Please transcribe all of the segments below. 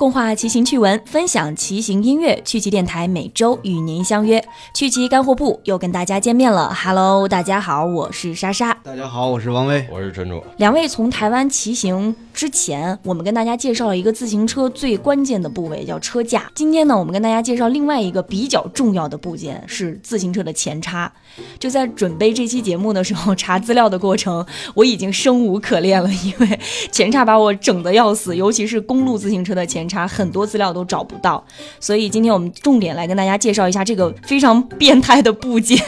共话骑行趣闻，分享骑行音乐。趣骑电台每周与您相约，趣骑干货部又跟大家见面了。Hello，大家好，我是莎莎。大家好，我是王威。我是陈主。两位从台湾骑行之前，我们跟大家介绍了一个自行车最关键的部位，叫车架。今天呢，我们跟大家介绍另外一个比较重要的部件，是自行车的前叉。就在准备这期节目的时候，查资料的过程，我已经生无可恋了，因为前叉把我整的要死，尤其是公路自行车的前叉，很多资料都找不到。所以今天我们重点来跟大家介绍一下这个非常变态的部件。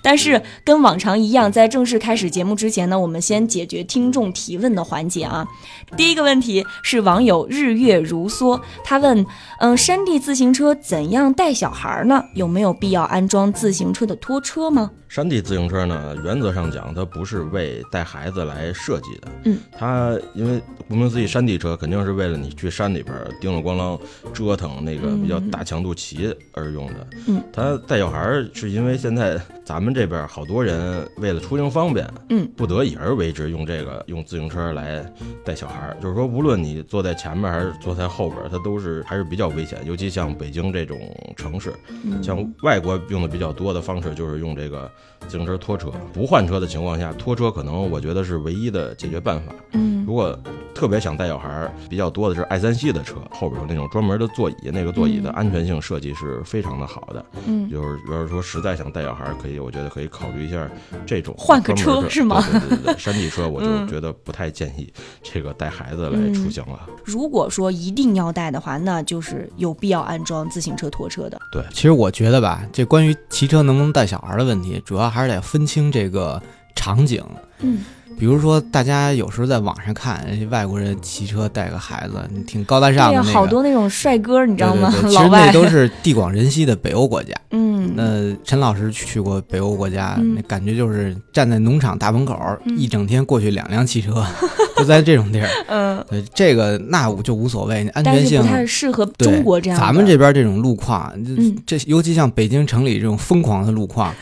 但是跟往常一样，在正式开始节目之前呢，我们先解决听众提问的环节啊。第一个问题是网友日月如梭，他问：嗯，山地自行车怎样带小孩呢？有没有必要安装自行车的拖车吗？山地自行车呢，原则上讲，它不是为带孩子来设计的。嗯，它因为顾名思义，山地车肯定是为了你去山里边叮了咣啷折腾那个比较大强度骑而用的。嗯，它带小孩儿是因为现在咱们这边好多人为了出行方便，嗯，不得已而为之用这个用自行车来带小孩儿。就是说，无论你坐在前面还是坐在后边，它都是还是比较危险。尤其像北京这种城市，像外国用的比较多的方式就是用这个。自行车拖车不换车的情况下，拖车可能我觉得是唯一的解决办法。嗯，如果特别想带小孩儿，比较多的是爱三系的车，后边有那种专门的座椅，那个座椅的安全性设计是非常的好的。嗯，就是要是说实在想带小孩儿，可以，我觉得可以考虑一下这种换个车是吗对对对对，山地车我就嗯觉得不太建议这个带孩子来出行了。如果说一定要带的话，那就是有必要安装自行车拖车的。对其实我觉得吧，这关于骑车能不能带小孩的问题，主要还是得分清这个场景。嗯，比如说，大家有时候在网上看外国人骑车带个孩子，挺高大上，的那个，好多那种帅哥，你知道吗？对对对，其实那都是地广人稀的北欧国家。嗯，那陈老师去过北欧国家，嗯。那感觉就是站在农场大门口，嗯。一整天过去两辆汽车，就在这种地儿。嗯，对，这个那就无所谓，安全性不太适合对中国这样。咱们这边这种路况，这嗯这尤其像北京城里这种疯狂的路况，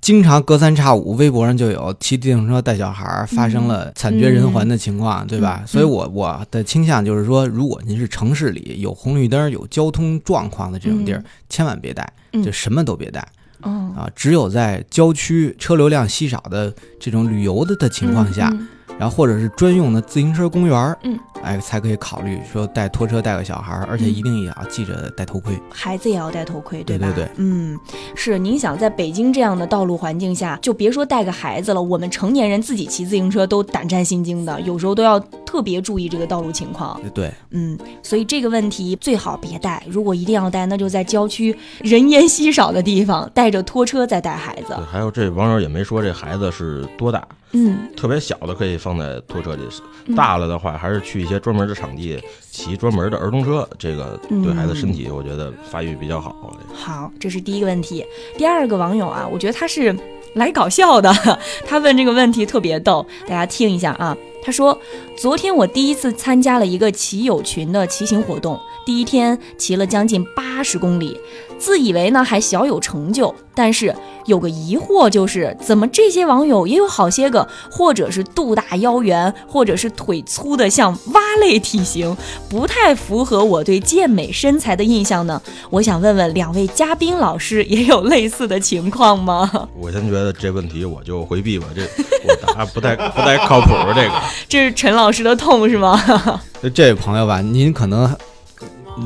经常隔三差五微博上就有骑自行车带小孩儿发生了惨绝人寰的情况，对吧？嗯所以我我的倾向就是说，如果您是城市里有红绿灯、有交通状况的这种地儿，嗯千万别带，嗯就什么都别带哦啊！只有在郊区车流量稀少的这种旅游的的情况下，嗯然后或者是专用的自行车公园儿，嗯，哎，才可以考虑说带拖车带个小孩儿，而且嗯一定也要记着戴头盔。孩子也要戴头盔，吧？对对对嗯，是。您想在北京这样的道路环境下，就别说带个孩子了，我们成年人自己骑自行车都胆战心惊的，有时候都要特别注意这个道路情况。对，嗯，所以这个问题最好别带。如果一定要带，那就在郊区人烟稀少的地方，带着拖车再带孩子对，。还有这网友也没说这孩子是多大，嗯，特别小的可以放在拖车里，嗯大了的话还是去一些专门的场地骑专门的儿童车，这个对孩子身体我觉得发育比较好。好，这是第一个问题。第二个网友啊，我觉得他是来搞笑的，他问这个问题特别逗，大家听一下啊。他说：“昨天我第一次参加了一个骑友群的骑行活动，第一天骑了将近八十公里，自以为呢还小有成就，但是有个疑惑就是，怎么这些网友也有好些个，或者是肚大腰圆，或者是腿粗的像蛙类体型，不太符合我对健美身材的印象呢？我想问问两位嘉宾老师，也有类似的情况吗？我先觉得这问题我就回避吧，这我答不太不太靠谱。这个 这是陈老师的痛是吗？这位朋友吧，您可能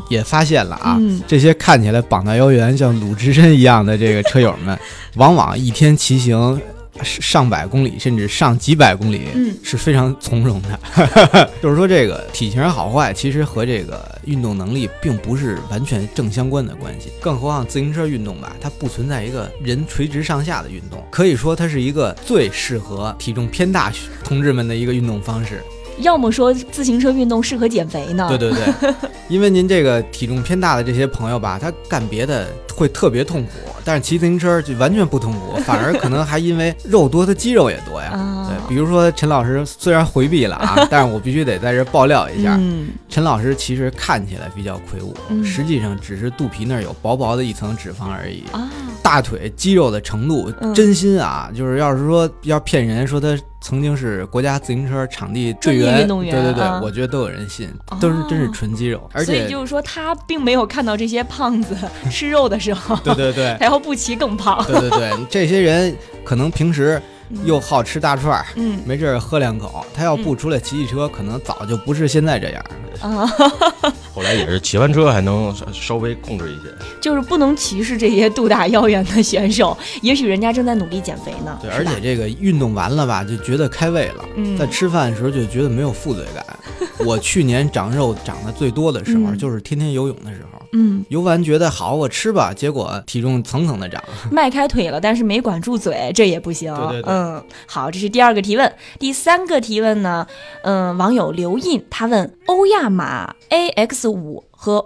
也发现了啊，嗯这些看起来膀大腰圆、像鲁智深一样的这个车友们，往往一天骑行上百公里，甚至上几百公里，嗯是非常从容的。就是说，这个体型好坏，其实和这个运动能力并不是完全正相关的关系。更何况自行车运动吧，它不存在一个人垂直上下的运动，可以说它是一个最适合体重偏大同志们的一个运动方式。要么说自行车运动适合减肥呢？对对对，因为您这个体重偏大的这些朋友吧，他干别的会特别痛苦，但是骑自行车就完全不痛苦，反而可能还因为肉多，他肌肉也多呀。啊，对，比如说陈老师虽然回避了啊，但是我必须得在这儿爆料一下，嗯陈老师其实看起来比较魁梧，嗯实际上只是肚皮那儿有薄薄的一层脂肪而已。啊，大腿肌肉的程度嗯，真心啊，就是要是说要骗人说他曾经是国家自行车场地队员，运动员对对对，啊我觉得都有人信，都是真是纯肌肉，而且所以就是说他并没有看到这些胖子吃肉的时候，对对对然后不骑更胖。对对对，这些人可能平时又好吃大串儿，嗯没事儿喝两口，他要不出来骑骑车，可能早就不是现在这样了。啊，后来也是骑完车还能稍稍微控制一些。就是不能歧视这些肚大腰圆的选手，也许人家正在努力减肥呢。对，而且这个运动完了吧，就觉得开胃了，嗯在吃饭的时候就觉得没有负罪感。我去年长肉长得最多的时候，嗯就是天天游泳的时候。嗯，游完觉得好，我吃吧，结果体重蹭蹭的涨。迈开腿了，但是没管住嘴，这也不行。对对对嗯，好，这是第二个提问。第三个提问呢，嗯，网友刘印他问欧亚马 AX 五和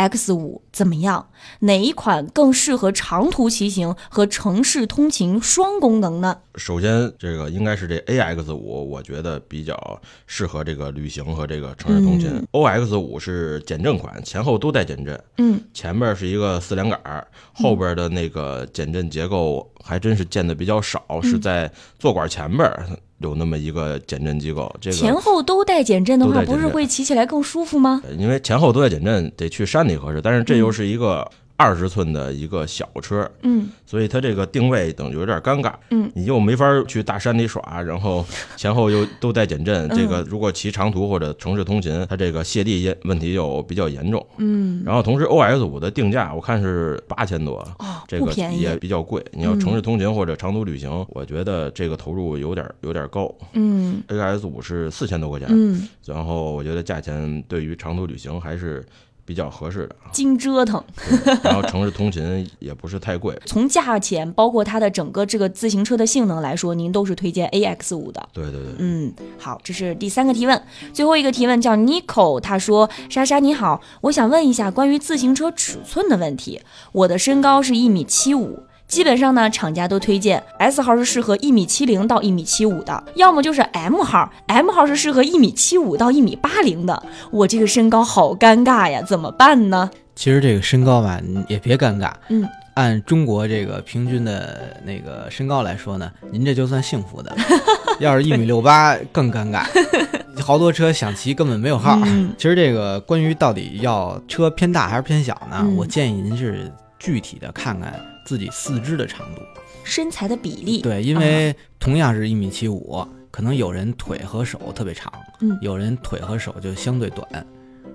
OX 五怎么样？哪一款更适合长途骑行和城市通勤双功能呢？首先，这个应该是这 AX 五，我觉得比较适合这个旅行和这个城市通勤。嗯 OX 五是减震款，前后都带减震，嗯前面是一个四连杆，后边的那个减震结构还真是见的比较少，是嗯在坐管前边儿有那么一个减震机构。这前后都带减震的话，不是会骑起来更舒服吗？因为前后都带减震，得去山里合适，但是这又是一个二十寸的一个小车，嗯所以它这个定位等于有点尴尬。嗯，你又没法去大山里耍，然后前后又都带减震，嗯这个如果骑长途或者城市通勤，它这个泄力问题又比较严重。嗯，然后同时 OS 五的定价我看是八千多，哦，这个也。比较贵。你要城市通勤或者长途旅行，我觉得这个投入有点有点高。嗯，AS 五是四千多块钱，嗯，然后我觉得价钱对于长途旅行还是比较合适的啊。精折腾。然后城市通勤也不是太贵。从价钱，包括它的整个这个自行车的性能来说，您都是推荐 AX 五的。对对对，嗯，好，这是第三个提问，最后一个提问叫 Nico，他说：莎莎你好，我想问一下关于自行车尺寸的问题。我的身高是一米七五。基本上呢，厂家都推荐 S 号是适合一米七零到一米七五的，要么就是 M 号，M 号是适合一米七五到一米八零的。我这个身高好尴尬呀，怎么办呢？其实这个身高吧，也别尴尬。嗯，按中国这个平均的那个身高来说呢，您这就算幸福的。要是一米六八更尴尬，好多车想骑根本没有号。嗯其实这个关于到底要车偏大还是偏小呢，嗯我建议您是具体的看看自己四肢的长度。身材的比例，对，因为同样是一米七五，可能有人腿和手特别长，嗯有人腿和手就相对短。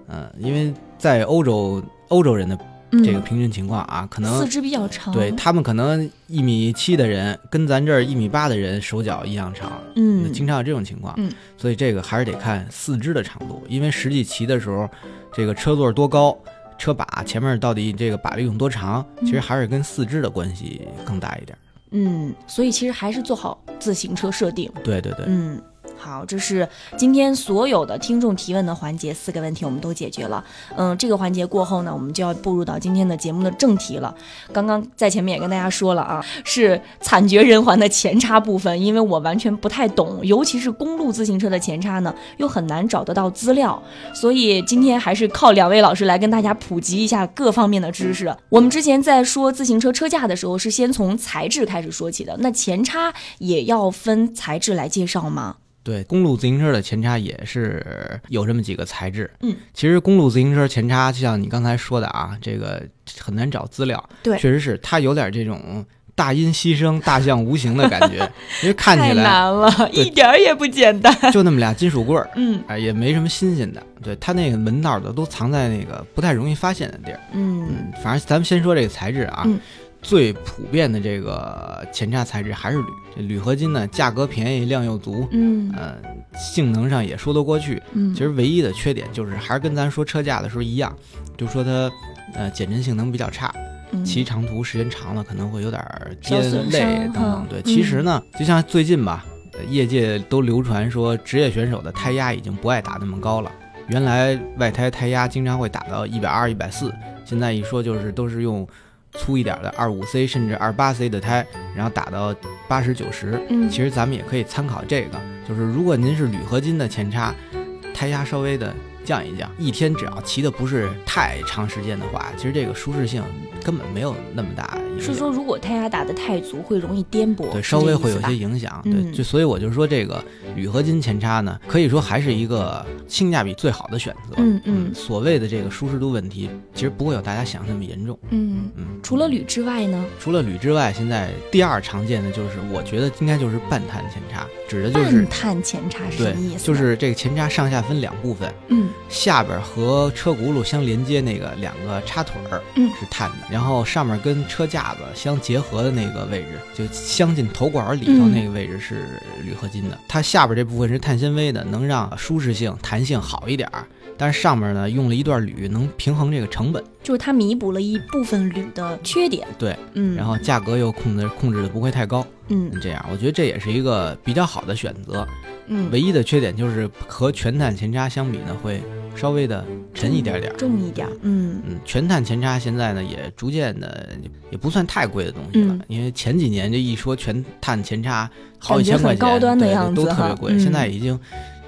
嗯，因为在欧洲，欧洲人的嗯这个平均情况啊，可能四肢比较长，对他们可能一米七的人跟咱这儿一米八的人手脚一样长，嗯，经常有这种情况。嗯，所以这个还是得看四肢的长度，因为实际骑的时候，这个车座多高。车把前面到底这个把力用多长，其实还是跟四肢的关系更大一点。嗯，所以其实还是做好自行车设定。对对对，嗯，好，这是今天所有的听众提问的环节，四个问题我们都解决了。嗯，这个环节过后呢，我们就要步入到今天的节目的正题了。刚刚在前面也跟大家说了啊，是惨绝人寰的前叉部分，因为我完全不太懂，尤其是公路自行车的前叉呢，又很难找得到资料，所以今天还是靠两位老师来跟大家普及一下各方面的知识。我们之前在说自行车车架的时候，是先从材质开始说起的，那前叉也要分材质来介绍吗？对，公路自行车的前叉也是有这么几个材质。嗯，其实公路自行车前叉，就像你刚才说的啊，这个很难找资料。对确实是它有点这种大音希声、大象无形的感觉，因为看起来难了，一点儿也不简单。就那么俩金属棍儿，嗯哎，也没什么新鲜的。对，它那个门道的都藏在那个不太容易发现的地儿。嗯嗯，反正咱们先说这个材质啊，嗯最普遍的这个前叉材质还是铝。这铝合金呢，价格便宜，量又足，嗯呃，性能上也说得过去。嗯，其实唯一的缺点就是还是跟咱说车架的时候一样，就说它呃减震性能比较差，嗯骑长途时间长了可能会有点儿累等等。对，嗯其实呢，就像最近吧，呃业界都流传说职业选手的胎压已经不爱打那么高了。原来外胎胎压经常会打到一百二、一百四，现在一说就是都是用粗一点的二五 C 甚至二八 C 的胎，然后打到八十九十。嗯其实咱们也可以参考这个，就是如果您是铝合金的前叉，胎压稍微的降一降。一天只要骑的不是太长时间的话，其实这个舒适性根本没有那么大。是说如果胎压打得太足，会容易颠簸，对，稍微会有些影响。嗯对，就所以我就说这个铝合金前叉呢，可以说还是一个性价比最好的选择。嗯嗯所谓的这个舒适度问题，其实不会有大家想的那么严重。嗯，嗯，除了铝之外呢？除了铝之外，现在第二常见的就是，我觉得应该就是半碳前叉，指的就是半碳前叉是什么意思？，就是这个前叉上下分两部分，嗯下边和车轱辘相连接那个两个插腿儿，嗯是碳的，然后上面跟车架子相结合的那个位置，就相近头管里头嗯那个位置是铝合金的，它下边这部分是碳纤维的，能让舒适性、弹性好一点儿。但是上面呢用了一段铝，能平衡这个成本，就是它弥补了一部分铝的缺点。对，嗯，然后价格又控制控制的不会太高，嗯这样我觉得这也是一个比较好的选择。嗯，唯一的缺点就是和全碳前叉相比呢，会稍微的沉一点点儿。重一点。嗯嗯，全碳前叉现在呢也逐渐的也不算太贵的东西了，嗯因为前几年这一说全碳前叉好几千块钱，高端的对样子都特别贵，嗯现在已经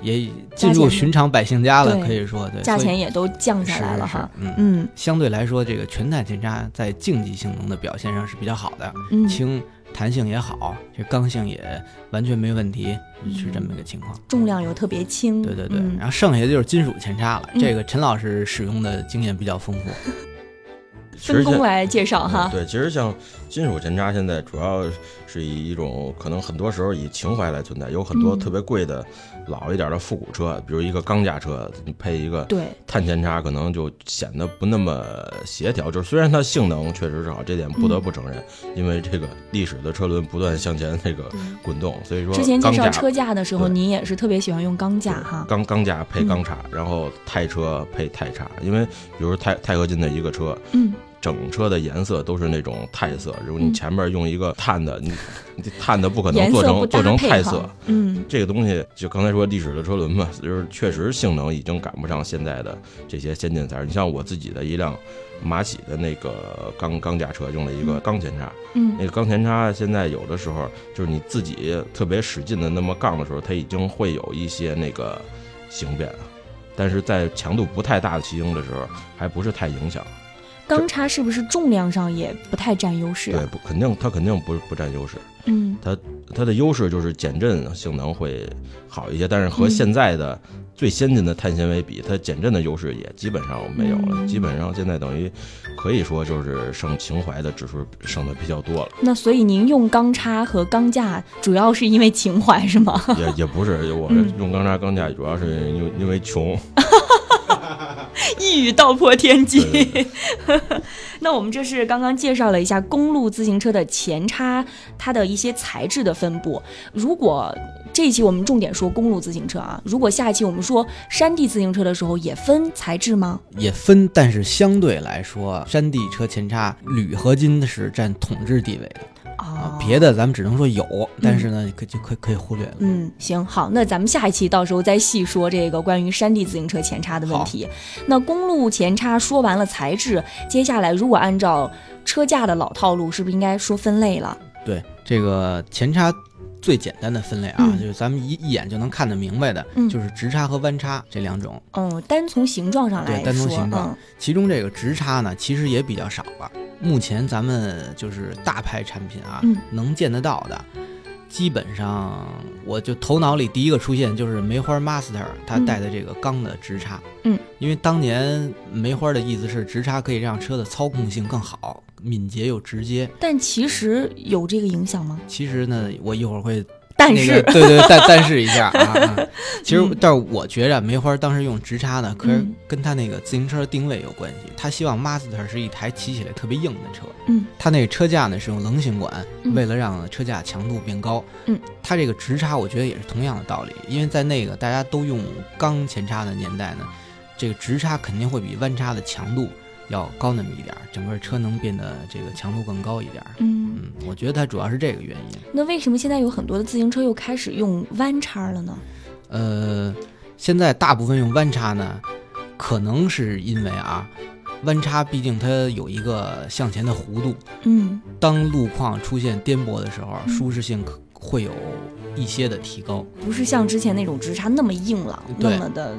也进入寻常百姓家了，对可以说对，价钱也都降下来了哈。嗯。嗯相对来说，这个全碳前叉在竞技性能的表现上是比较好的，嗯，轻，弹性也好，这刚性也完全没问题，是这么一个情况。重量又特别轻。对对对，嗯然后剩下的就是金属前叉了。嗯这个陈老师使用的经验比较丰富。分工来介绍哈。对，其实像金属前叉，现在主要是以一种可能很多时候以情怀来存在，有很多嗯。特别贵的老一点的复古车，比如一个钢架车，你配一个对，碳前叉，可能就显得不那么协调。就是虽然它性能确实是好，这点不得不承认，因为这个历史的车轮不断向前这个滚动，所以说之前介绍车架的时候，对。您也是特别喜欢用钢架哈。钢钢架配嗯。钢叉，然后钛车配钛叉，因为比如钛钛合金的一个车，嗯整车的颜色都是那种钛色。如果你嗯前面用一个碳的，你碳的不可能做成做成钛色。嗯这个东西就刚才说历史的车轮嘛，就是确实性能已经赶不上现在的这些先进材料。你像我自己的一辆马喜的那个钢钢架车，用了一个钢前叉，嗯那个钢前叉现在有的时候就是你自己特别使劲的那么杠的时候，它已经会有一些那个形变，但是在强度不太大的骑行的时候，还不是太影响。钢叉是不是重量上也不太占优势对，啊？不肯定它肯定不不占优势，嗯它它的优势就是减震性能会好一些，但是和嗯现在的最先进的碳纤维比，它减震的优势也基本上没有了。嗯基本上现在等于可以说就是剩情怀的指数剩的比较多了。那所以您用钢叉和钢架主要是因为情怀是吗？也也不是，我们用钢叉钢架主要是因为因为穷。一语道破天机。那我们这是刚刚介绍了一下公路自行车的前叉，它的一些材质的分布。如果这一期我们重点说公路自行车啊，如果下一期我们说山地自行车的时候，也分材质吗？也分，但是相对来说，山地车前叉铝合金是占统治地位的啊啊，别的咱们只能说有，但是呢，可就可可以忽略了。嗯，行，好，那咱们下一期到时候再细说这个关于山地自行车前叉的问题。那公路前叉说完了材质，接下来如果按照车架的老套路，是不是应该说分类了？对，这个前叉最简单的分类啊，嗯。就是咱们一一眼就能看得明白的，嗯。就是直插和弯插这两种。嗯，单从形状上来说，对单从形状。嗯。其中这个直插呢，其实也比较少了。目前咱们就是大牌产品啊，嗯。能见得到的，基本上我就头脑里第一个出现就是梅花 Master 它嗯带的这个钢的直叉。嗯，因为当年梅花的意思是直叉可以让车的操控性更好，敏捷又直接。但其实有这个影响吗？其实呢，我一会儿会但是，那个、对对，但但是一下 啊啊。其实嗯，但是我觉着梅花当时用直叉呢，可是嗯跟他那个自行车定位有关系。他希望 Master 是一台骑起来特别硬的车，嗯，他那个车架呢是用棱形管，嗯为了让车架强度变高。嗯，他这个直叉我觉得也是同样的道理，因为在那个大家都用钢前叉的年代呢，这个直叉肯定会比弯叉的强度要高那么一点儿，整个车能变得这个强度更高一点儿。嗯，嗯，我觉得它主要是这个原因。那为什么现在有很多的自行车又开始用弯叉了呢？呃，现在大部分用弯叉呢，可能是因为啊，弯叉毕竟它有一个向前的弧度，嗯当路况出现颠簸的时候，嗯舒适性可会有一些的提高。不是像之前那种直叉那么硬朗，那么的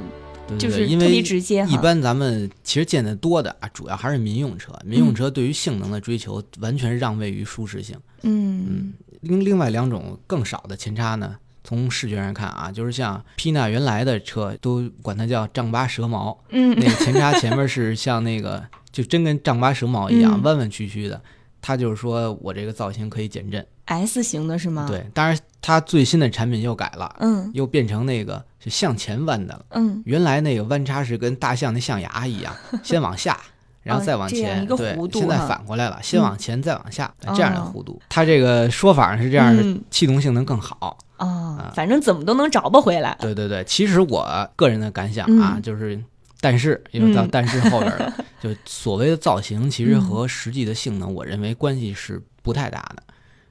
对对就是，因特别为直接哈。一般咱们其实见得多的啊，主要还是民用车。民用车对于性能的追求，完全让位于舒适性。嗯另另外两种更少的前叉呢，从视觉上看啊，就是像皮纳原来的车都管它叫丈八蛇矛，嗯那个前叉前面是像那个就真跟丈八蛇矛一样、嗯弯弯曲曲的。它就是说我这个造型可以减震，，S 型的是吗？，对。当然，它最新的产品又改了，嗯又变成那个是向前弯的了。嗯，原来那个弯叉是跟大象那象牙一样，先往下，然后再往前，对，现在反过来了，先往前再往下，嗯这样的哦弧度。它这个说法是这样，是嗯气动性能更好。啊，反正怎么都能找不回来。对对对，其实我个人的感想啊，嗯就是，但是因为到嗯。但是后边了，就所谓的造型，其实嗯。和实际的性能，我认为关系是不太大的，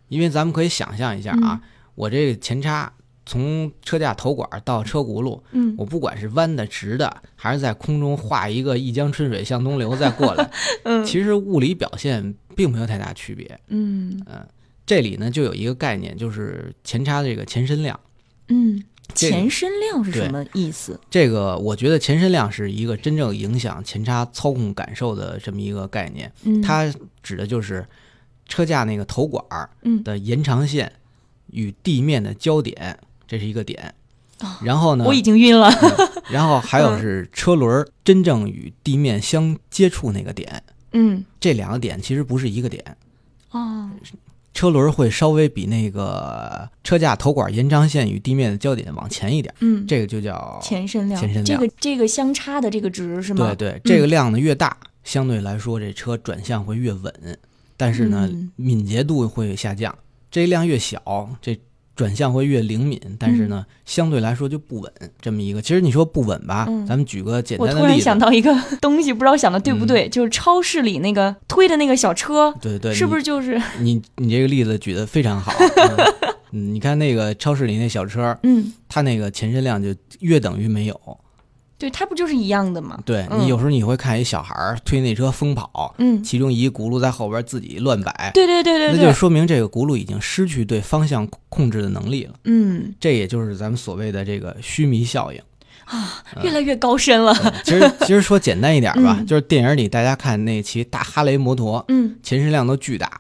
因为咱们可以想象一下啊，嗯。我这个前叉从车架头管到车轱辘，嗯。我不管是弯的、直的，还是在空中画一个一江春水向东流再过来，嗯。其实物理表现并没有太大区别。嗯。这里呢就有一个概念，就是前叉的这个前身量。嗯，这个前身量是什么意思？这个我觉得前身量是一个真正影响前叉操控感受的这么一个概念，嗯，它指的就是车架那个头管的延长线与地面的交点，这是一个点。哦然后呢，我已经晕了。然后还有 是车轮真正与地面相接触那个点，嗯这两个点其实不是一个点。哦，车轮会稍微比那个车架头管延长线与地面的交点往前一点，嗯，这个就叫前身量，前身量这个这个相差的这个值是吗？对对，这个量呢越大，相对来说这车转向会越稳，但是呢、嗯敏捷度会下降。这量越小，这转向会越灵敏，但是呢、相对来说就不稳。这么一个，其实你说不稳吧，嗯咱们举个简单的例子，我突然想到一个东西，不知道想的对不对，就是超市里那个推的那个小车，对对，是不是是就是你你这个例子举的非常好。嗯 嗯，你看那个超市里那小车，嗯，它那个前身量就约等于没有。对，它不就是一样的吗？对嗯你有时候你会看一小孩儿推那车疯跑，嗯，其中一轱辘在后边自己乱摆，对对对对对，那就说明这个轱辘已经失去对方向控制的能力了。嗯这也就是咱们所谓的这个须弥效应。啊，越来越高深了。其实其实说简单一点吧，嗯就是电影里大家看那骑大哈雷摩托，嗯前身量都巨大，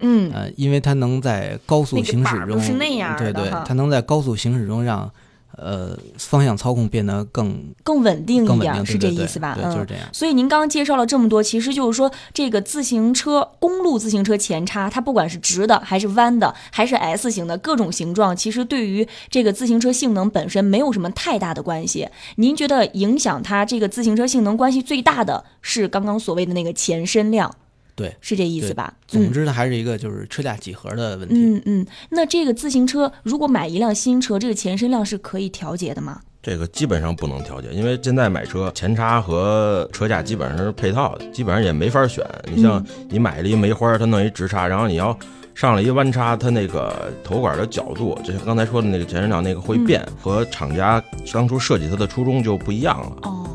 嗯呃，因为它能在高速行驶中，把儿都是那样的对对，它能在高速行驶中让呃方向操控变得更更稳定一点，是这意思吧？对，嗯，就是这样。所以您刚刚介绍了这么多，其实就是说，这个自行车公路自行车前叉，它不管是直的还是弯的，还是 S 型的各种形状，其实对于这个自行车性能本身没有什么太大的关系。您觉得影响它这个自行车性能关系最大的是刚刚所谓的那个前身量，对，是这意思吧？总嗯之它还是一个就是车架几何的问题。嗯嗯，那这个自行车如果买一辆新车，这个前身量是可以调节的吗？这个基本上不能调节，因为现在买车前叉和车架基本上是配套的，基本上也没法选。你像你买了一梅花，它弄一直叉，然后你要上了一弯叉，它那个头管的角度，就像刚才说的那个前身量那个会变，和厂家当初设计它的初衷就不一样了，哦，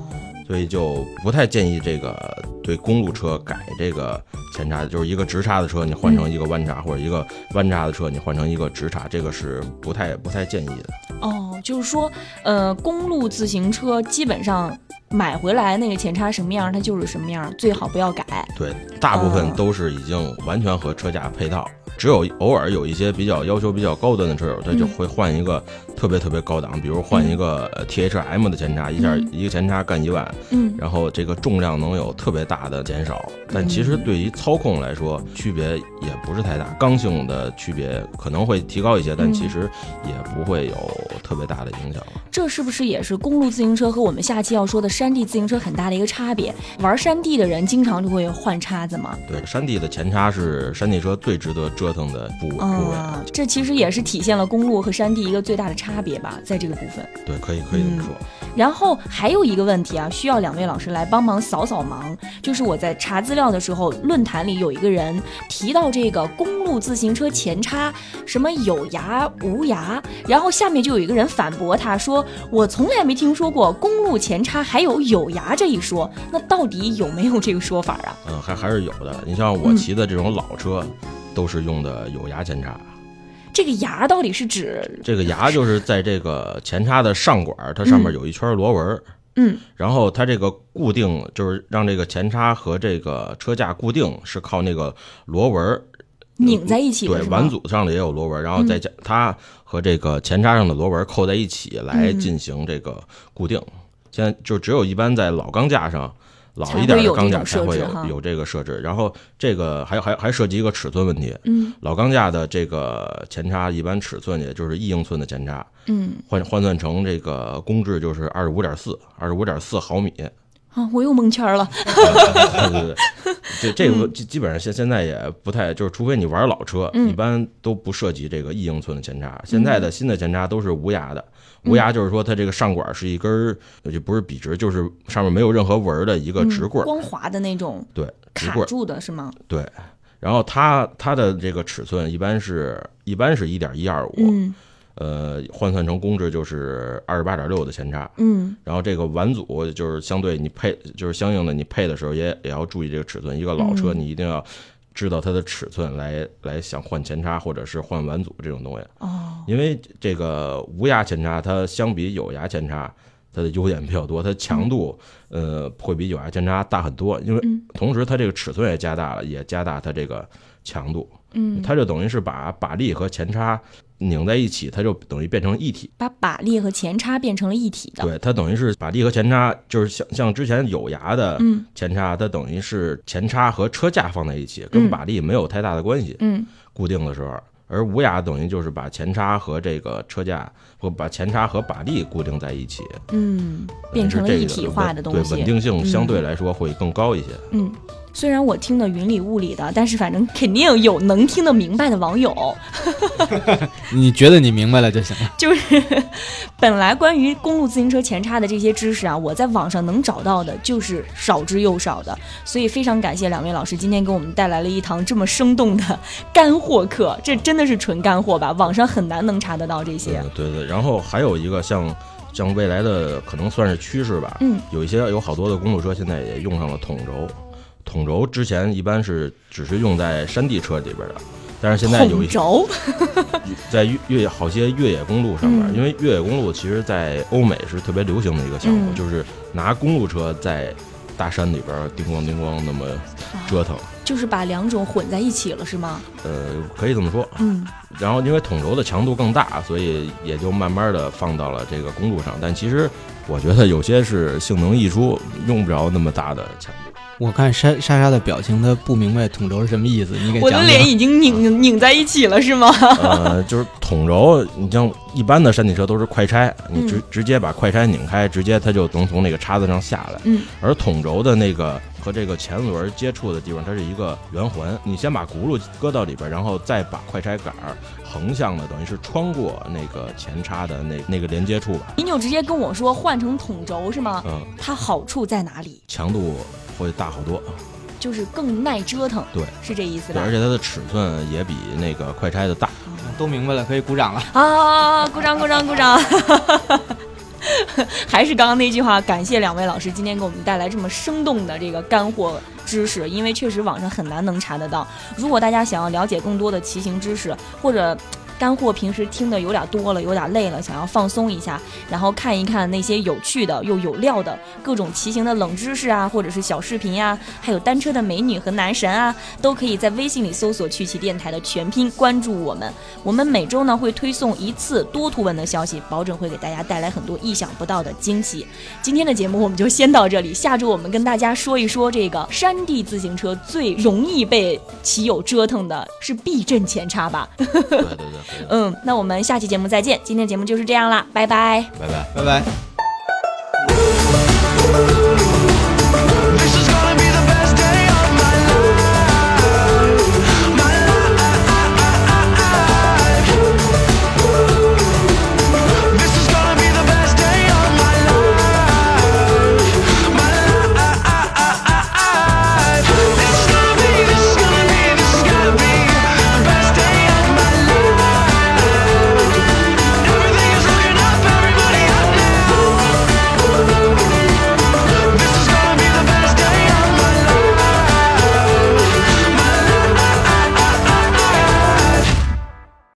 所以就不太建议这个对公路车改这个前叉，就是一个直叉的车你换成一个弯叉，或者一个弯叉的车你换成一个直叉，这个是不太不太建议的。哦，就是说，呃，公路自行车基本上买回来那个前叉什么样，它就是什么样，最好不要改。对，大部分哦都是已经完全和车架配套，只有偶尔有一些比较要求比较高端的车友，他就嗯会换一个特别特别高档，比如换一个呃 THM 的前叉，一下嗯一个前叉干一万，嗯然后这个重量能有特别大的减少。但其嗯实对于操控来说，区别也不是太大，刚性的区别可能会提高一些，但嗯其实也不会有特别大的影响。这是不是也是公路自行车和我们下期要说的山地自行车很大的一个差别？玩山地的人经常就会换叉子嘛。对，山地的前叉是山地车最值得折腾的部部位。啊，这其实也是体现了公路和山地一个最大的差别吧，在这个部分。对，可以可以这么说。然后还有一个问题啊，需要两位老师来帮忙扫扫盲。就是我在查资料的时候，论坛里有一个人提到这个公路自行车前叉什么有牙无牙，然后下面就有一个人反驳他说：“我从来没听说过公路前叉还有有牙这一说，那到底有没有这个说法啊嗯，还还是有的。你像我骑的这种老车，都是用的有牙前叉。这个牙到底是指这个牙就是在这个前叉的上管，它上面有一圈螺纹，嗯，然后它这个固定就是让这个前叉和这个车架固定是靠那个螺纹，拧在一起对，碗组上的也有螺纹，然后再加它和这个前叉上的螺纹扣在一起来嗯进行这个固定。现在就只有一般在老钢架上。老一点的钢架才会有有这个设置，然后这个还还还涉及一个尺寸问题。嗯老钢架的这个前叉一般尺寸也就是一英寸的前叉，嗯换换算成这个公制就是二十五点四，二十五点四毫米。啊，我又蒙圈了。对对对，这这嗯个基基本上现现在也不太，就是除非你玩老车，嗯一般都不涉及这个一英寸的前叉。现在的新的前叉都是无牙的，嗯无牙就是说它这个上管是一根儿，就不是笔直，就是上面没有任何纹儿的一个直棍光滑的那种对，直棍住的是吗？对。然后它它的这个尺寸一般是一般是一点一二五，嗯呃，换算成公制就是二十八点六的前叉。嗯然后这个碗组就是相对你配，就是相应的你配的时候也也要注意这个尺寸。一个老车嗯你一定要知道它的尺寸来来想换前叉或者是换碗组这种东西，哦。因为这个无牙前叉它相比有牙前叉。它的优点比较多，它强度呃会比有牙前叉大很多，因为嗯。同时它这个尺寸也加大了，也加大它这个强度，嗯，它就等于是把把力和前叉拧在一起，它就等于变成一体。把把力和前叉变成了一体的。对，它等于是把力和前叉，就是像像之前有牙的嗯前叉，它等于是前叉和车架放在一起，嗯跟把力没有太大的关系。嗯固定的时候，而无牙等于就是把前叉和这个车架，或把前叉和把力固定在一起，嗯，变成了一体化的东西对，稳定性相对嗯来说会更高一些。嗯，虽然我听得云里雾里的，但是反正肯定有能听得明白的网友。你觉得你明白了就行了。就是本来关于公路自行车前叉的这些知识啊，我在网上能找到的就是少之又少的，所以非常感谢两位老师今天给我们带来了一堂这么生动的干货课，这真的是纯干货吧？网上很难能查得到这些。嗯，对对。然后还有一个像像未来的可能算是趋势吧，嗯，有一些有好多的公路车现在也用上了筒轴，筒轴之前一般是只是用在山地车里边的，但是现在有一筒轴，在越越好些越野公路上面，嗯因为越野公路其实在欧美是特别流行的一个项目，嗯就是拿公路车在大山里边叮咣叮咣那么折腾，就是把两种混在一起了，是吗？呃，可以这么说。嗯然后因为筒轴的强度更大，所以也就慢慢的放到了这个公路上。但其实我觉得有些是性能溢出，用不着那么大的强度。我看莎莎莎的表情，她不明白筒轴是什么意思，你给我的。脸已经拧拧在一起了，是吗？呃，就是筒轴，你像一般的山地车都是快拆，你直嗯直接把快拆拧开，直接它就能从那个叉子上下来。嗯而筒轴的那个和这个前轮接触的地方，它是一个圆环。你先把轱辘搁到里边，然后再把快拆杆儿横向的，等于是穿过那个前叉的那那个连接处吧。您就直接跟我说换成筒轴是吗？嗯，它好处在哪里？强度会大好多。就是更耐折腾，对，是这意思对，吧而？且它的尺寸也比那个快拆的大。都明白了，可以鼓掌了。啊，鼓掌鼓掌鼓掌！还是刚刚那句话，感谢两位老师今天给我们带来这么生动的这个干货知识，因为确实网上很难能查得到。如果大家想要了解更多的骑行知识，或者干货平时听的有点多了，有点累了，想要放松一下，然后看一看那些有趣的又有料的各种骑行的冷知识啊，或者是小视频呀、还有单车的美女和男神啊，都可以在微信里搜索“趣骑电台”的全拼，关注我们。我们每周呢会推送一次多图文的消息，保证会给大家带来很多意想不到的惊喜。今天的节目我们就先到这里，下周我们跟大家说一说这个山地自行车最容易被骑友折腾的是避震前叉吧。对 对对，嗯，那我们下期节目再见。今天的节目就是这样啦，拜拜。拜拜。拜拜。